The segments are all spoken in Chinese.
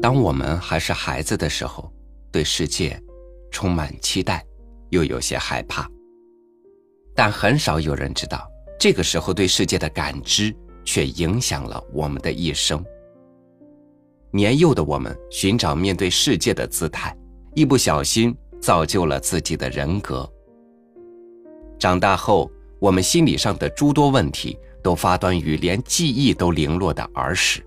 当我们还是孩子的时候，对世界充满期待，又有些害怕。但很少有人知道，这个时候对世界的感知却影响了我们的一生。年幼的我们寻找面对世界的姿态，一不小心造就了自己的人格。长大后，我们心理上的诸多问题都发端于连记忆都零落的儿时。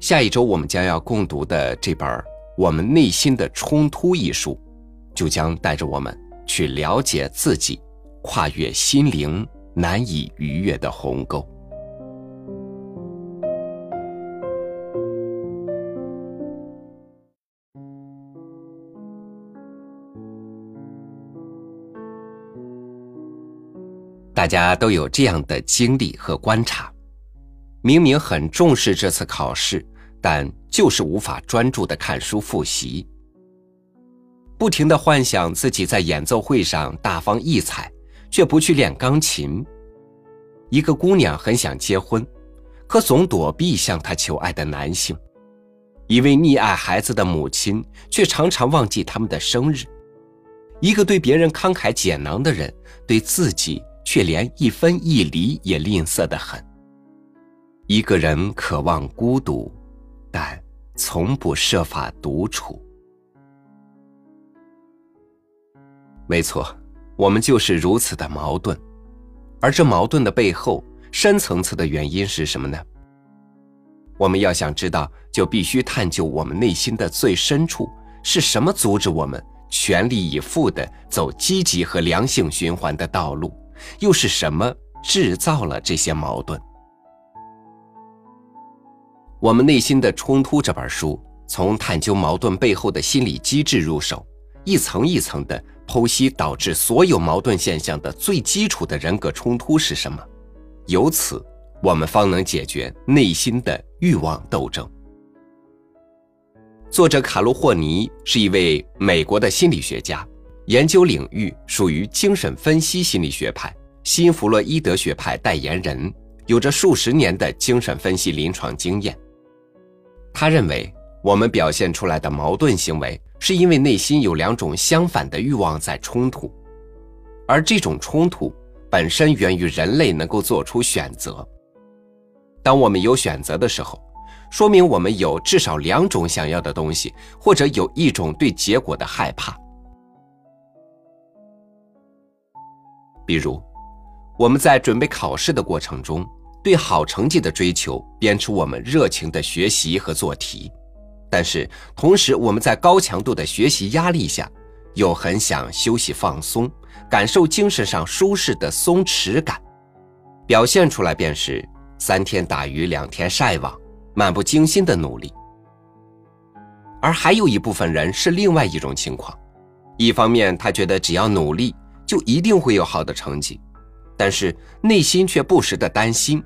下一周我们将要共读的这本《我们内心的冲突》一书，就将带着我们去了解自己，跨越心灵难以逾越的鸿沟。大家都有这样的经历和观察：明明很重视这次考试，但就是无法专注的看书复习，不停的幻想自己在演奏会上大放异彩，却不去练钢琴。一个姑娘很想结婚，可总躲避向她求爱的男性；一位溺爱孩子的母亲，却常常忘记他们的生日；一个对别人慷慨解囊的人，对自己。却连一分一厘也吝啬的很。一个人渴望孤独，但从不设法独处。没错，我们就是如此的矛盾。而这矛盾的背后，深层次的原因是什么呢？我们要想知道，就必须探究我们内心的最深处是什么阻止我们全力以赴的走积极和良性循环的道路。又是什么制造了这些矛盾？我们内心的冲突这本书，从探究矛盾背后的心理机制入手，一层一层的剖析导致所有矛盾现象的最基础的人格冲突是什么，由此我们方能解决内心的欲望斗争。作者卡洛霍尼是一位美国的心理学家。研究领域属于精神分析心理学派，新弗洛伊德学派代言人，有着数十年的精神分析临床经验。他认为，我们表现出来的矛盾行为，是因为内心有两种相反的欲望在冲突，而这种冲突本身源于人类能够做出选择。当我们有选择的时候，说明我们有至少两种想要的东西，或者有一种对结果的害怕。比如，我们在准备考试的过程中，对好成绩的追求鞭笞我们热情的学习和做题；但是，同时我们在高强度的学习压力下，又很想休息放松，感受精神上舒适的松弛感，表现出来便是三天打鱼两天晒网，漫不经心的努力。而还有一部分人是另外一种情况，一方面他觉得只要努力。就一定会有好的成绩，但是内心却不时的担心，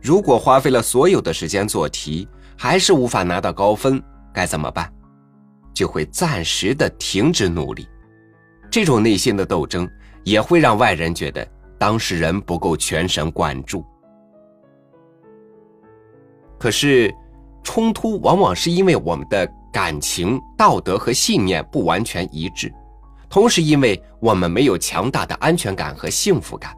如果花费了所有的时间做题，还是无法拿到高分，该怎么办？就会暂时的停止努力。这种内心的斗争也会让外人觉得当事人不够全神贯注。可是，冲突往往是因为我们的感情、道德和信念不完全一致。同时，因为我们没有强大的安全感和幸福感，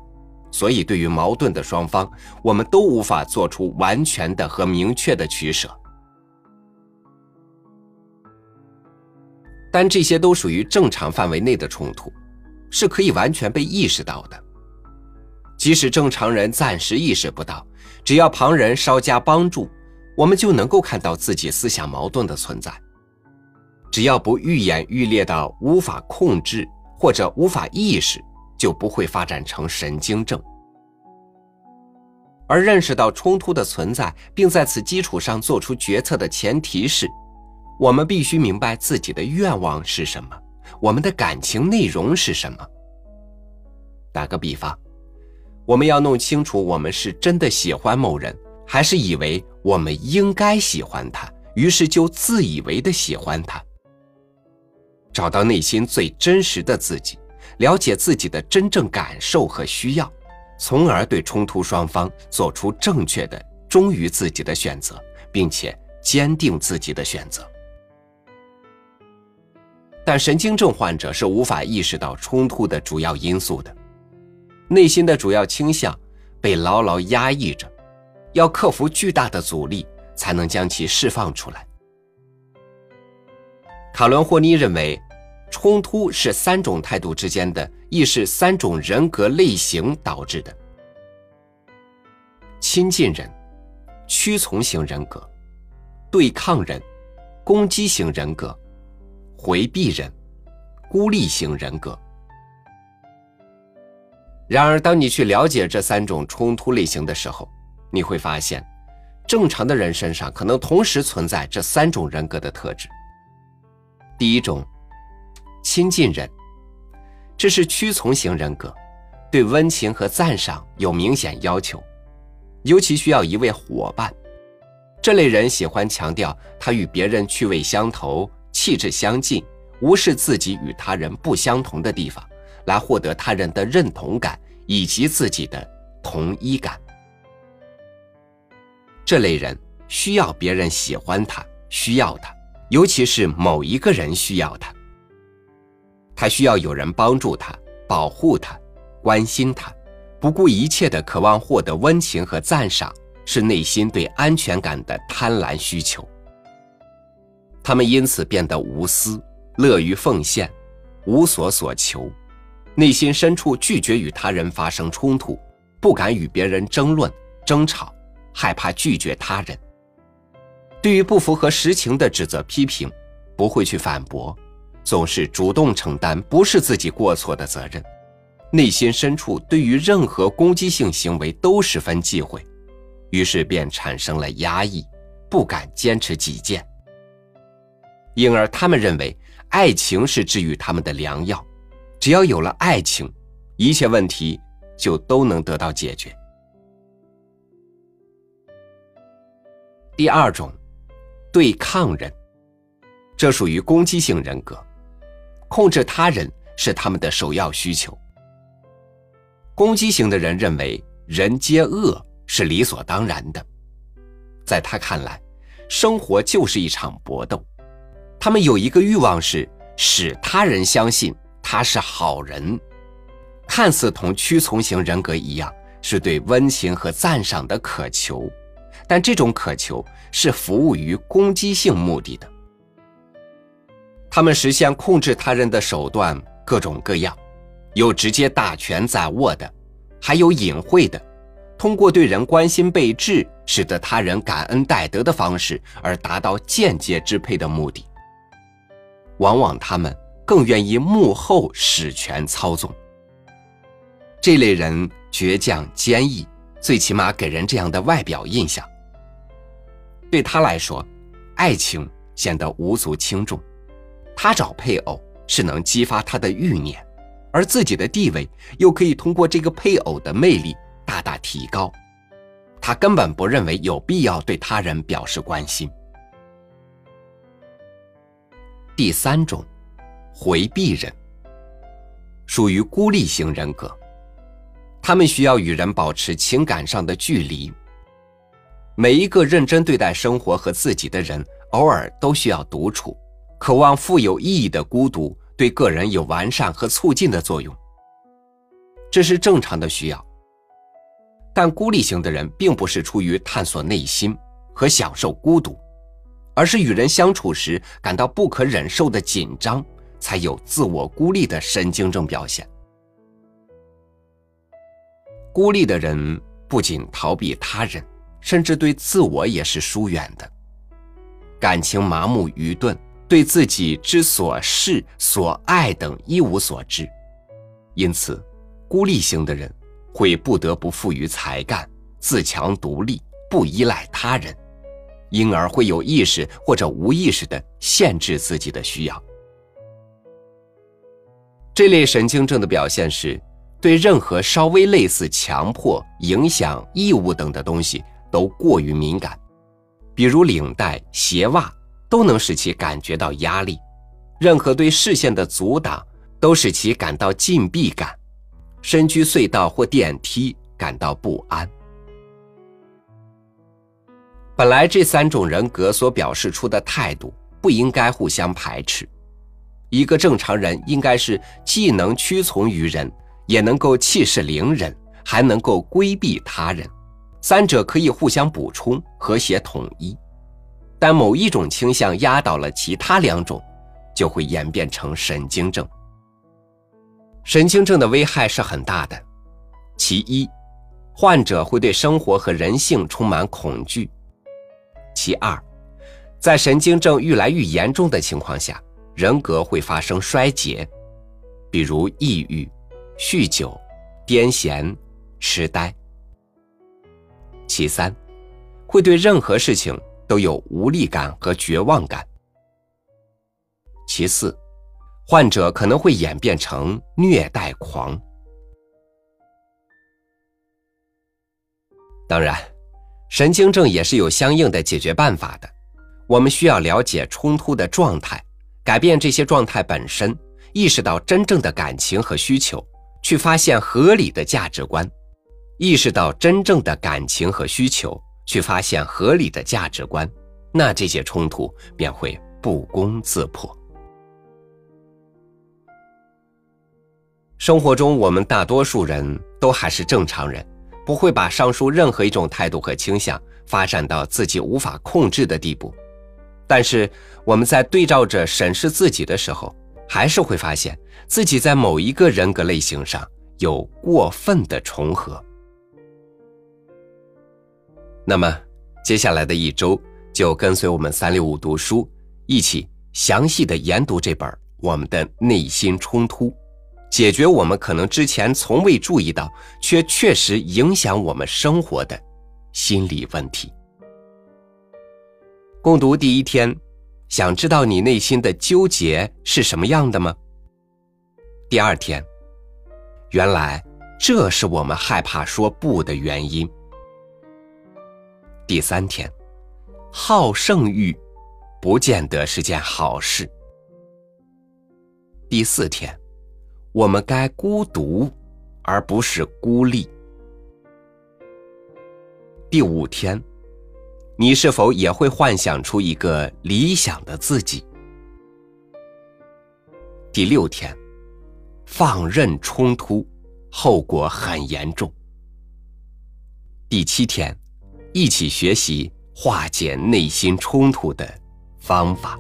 所以对于矛盾的双方，我们都无法做出完全的和明确的取舍。但这些都属于正常范围内的冲突，是可以完全被意识到的。即使正常人暂时意识不到，只要旁人稍加帮助，我们就能够看到自己思想矛盾的存在。只要不愈演愈烈到无法控制或者无法意识，就不会发展成神经症。而认识到冲突的存在，并在此基础上做出决策的前提是，我们必须明白自己的愿望是什么，我们的感情内容是什么。打个比方，我们要弄清楚我们是真的喜欢某人，还是以为我们应该喜欢他，于是就自以为的喜欢他。找到内心最真实的自己，了解自己的真正感受和需要，从而对冲突双方做出正确的、忠于自己的选择，并且坚定自己的选择。但神经症患者是无法意识到冲突的主要因素的，内心的主要倾向被牢牢压抑着，要克服巨大的阻力才能将其释放出来。卡伦霍尼认为，冲突是三种态度之间的，亦是三种人格类型导致的：亲近人、屈从型人格、对抗人、攻击型人格。回避人、孤立型人格。然而，当你去了解这三种冲突类型的时候，你会发现，正常的人身上可能同时存在这三种人格的特质。第一种，亲近人，这是屈从型人格，对温情和赞赏有明显要求，尤其需要一位伙伴。这类人喜欢强调他与别人趣味相投。气质相近，无视自己与他人不相同的地方，来获得他人的认同感以及自己的同一感。这类人需要别人喜欢他，需要他，尤其是某一个人需要他。他需要有人帮助他、保护他、关心他，不顾一切的渴望获得温情和赞赏，是内心对安全感的贪婪需求。他们因此变得无私、乐于奉献、无所所求，内心深处拒绝与他人发生冲突，不敢与别人争论、争吵，害怕拒绝他人。对于不符合实情的指责、批评，不会去反驳，总是主动承担不是自己过错的责任。内心深处对于任何攻击性行为都十分忌讳，于是便产生了压抑，不敢坚持己见。因而，他们认为爱情是治愈他们的良药，只要有了爱情，一切问题就都能得到解决。第二种，对抗人，这属于攻击性人格，控制他人是他们的首要需求。攻击型的人认为人皆恶是理所当然的，在他看来，生活就是一场搏斗。他们有一个欲望是使他人相信他是好人，看似同屈从型人格一样，是对温情和赞赏的渴求，但这种渴求是服务于攻击性目的的。他们实现控制他人的手段各种各样，有直接大权在握的，还有隐晦的，通过对人关心备至，使得他人感恩戴德的方式而达到间接支配的目的。往往他们更愿意幕后使权操纵。这类人倔强坚毅，最起码给人这样的外表印象。对他来说，爱情显得无足轻重，他找配偶是能激发他的欲念，而自己的地位又可以通过这个配偶的魅力大大提高。他根本不认为有必要对他人表示关心。第三种，回避人，属于孤立型人格，他们需要与人保持情感上的距离。每一个认真对待生活和自己的人，偶尔都需要独处，渴望富有意义的孤独，对个人有完善和促进的作用。这是正常的需要。但孤立型的人并不是出于探索内心和享受孤独。而是与人相处时感到不可忍受的紧张，才有自我孤立的神经症表现。孤立的人不仅逃避他人，甚至对自我也是疏远的，感情麻木愚钝，对自己之所事所爱等一无所知。因此，孤立型的人会不得不富于才干，自强独立，不依赖他人。因而会有意识或者无意识的限制自己的需要。这类神经症的表现是，对任何稍微类似强迫、影响、义务等的东西都过于敏感，比如领带、鞋袜都能使其感觉到压力；任何对视线的阻挡都使其感到禁闭感；身居隧道或电梯感到不安。本来这三种人格所表示出的态度不应该互相排斥。一个正常人应该是既能屈从于人，也能够气势凌人，还能够规避他人，三者可以互相补充、和谐统一。但某一种倾向压倒了其他两种，就会演变成神经症。神经症的危害是很大的。其一，患者会对生活和人性充满恐惧；其二，在神经症愈来愈严重的情况下，人格会发生衰竭，比如抑郁、酗酒、癫痫、痴呆。其三，会对任何事情。都有无力感和绝望感。其次，患者可能会演变成虐待狂。当然，神经症也是有相应的解决办法的。我们需要了解冲突的状态，改变这些状态本身，意识到真正的感情和需求，去发现合理的价值观，意识到真正的感情和需求。去发现合理的价值观，那这些冲突便会不攻自破。生活中，我们大多数人都还是正常人，不会把上述任何一种态度和倾向发展到自己无法控制的地步。但是，我们在对照着审视自己的时候，还是会发现自己在某一个人格类型上有过分的重合。那么，接下来的一周就跟随我们三六五读书，一起详细的研读这本《我们的内心冲突》，解决我们可能之前从未注意到却确实影响我们生活的心理问题。共读第一天，想知道你内心的纠结是什么样的吗？第二天，原来这是我们害怕说不的原因。第三天，好胜欲不见得是件好事。第四天，我们该孤独，而不是孤立。第五天，你是否也会幻想出一个理想的自己？第六天，放任冲突，后果很严重。第七天。一起学习化解内心冲突的方法。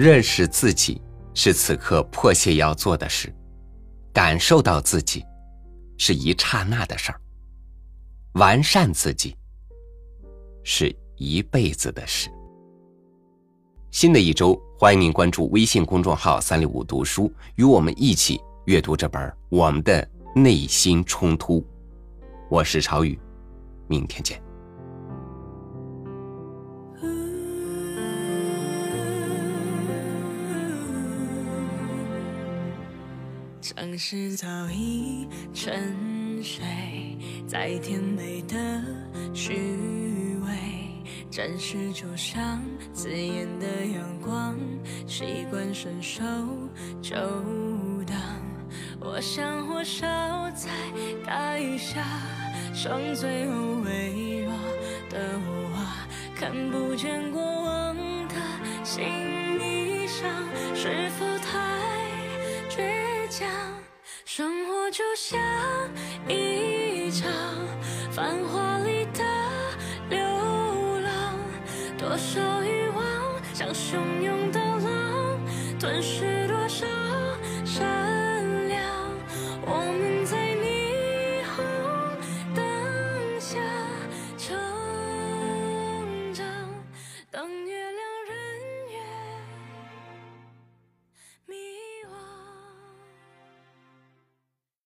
认识自己。是此刻迫切要做的事，感受到自己，是一刹那的事儿；完善自己，是一辈子的事。新的一周，欢迎您关注微信公众号“三六五读书”，与我们一起阅读这本《我们的内心冲突》。我是朝雨，明天见。城市早已沉睡在甜美的虚伪，暂时就像刺眼的阳光，习惯伸手就挡。我像火烧在大雨下，伤最后微弱的我，看不见过往的心生活就像一场繁华里的流浪，多少欲望像汹涌的浪，吞噬多少。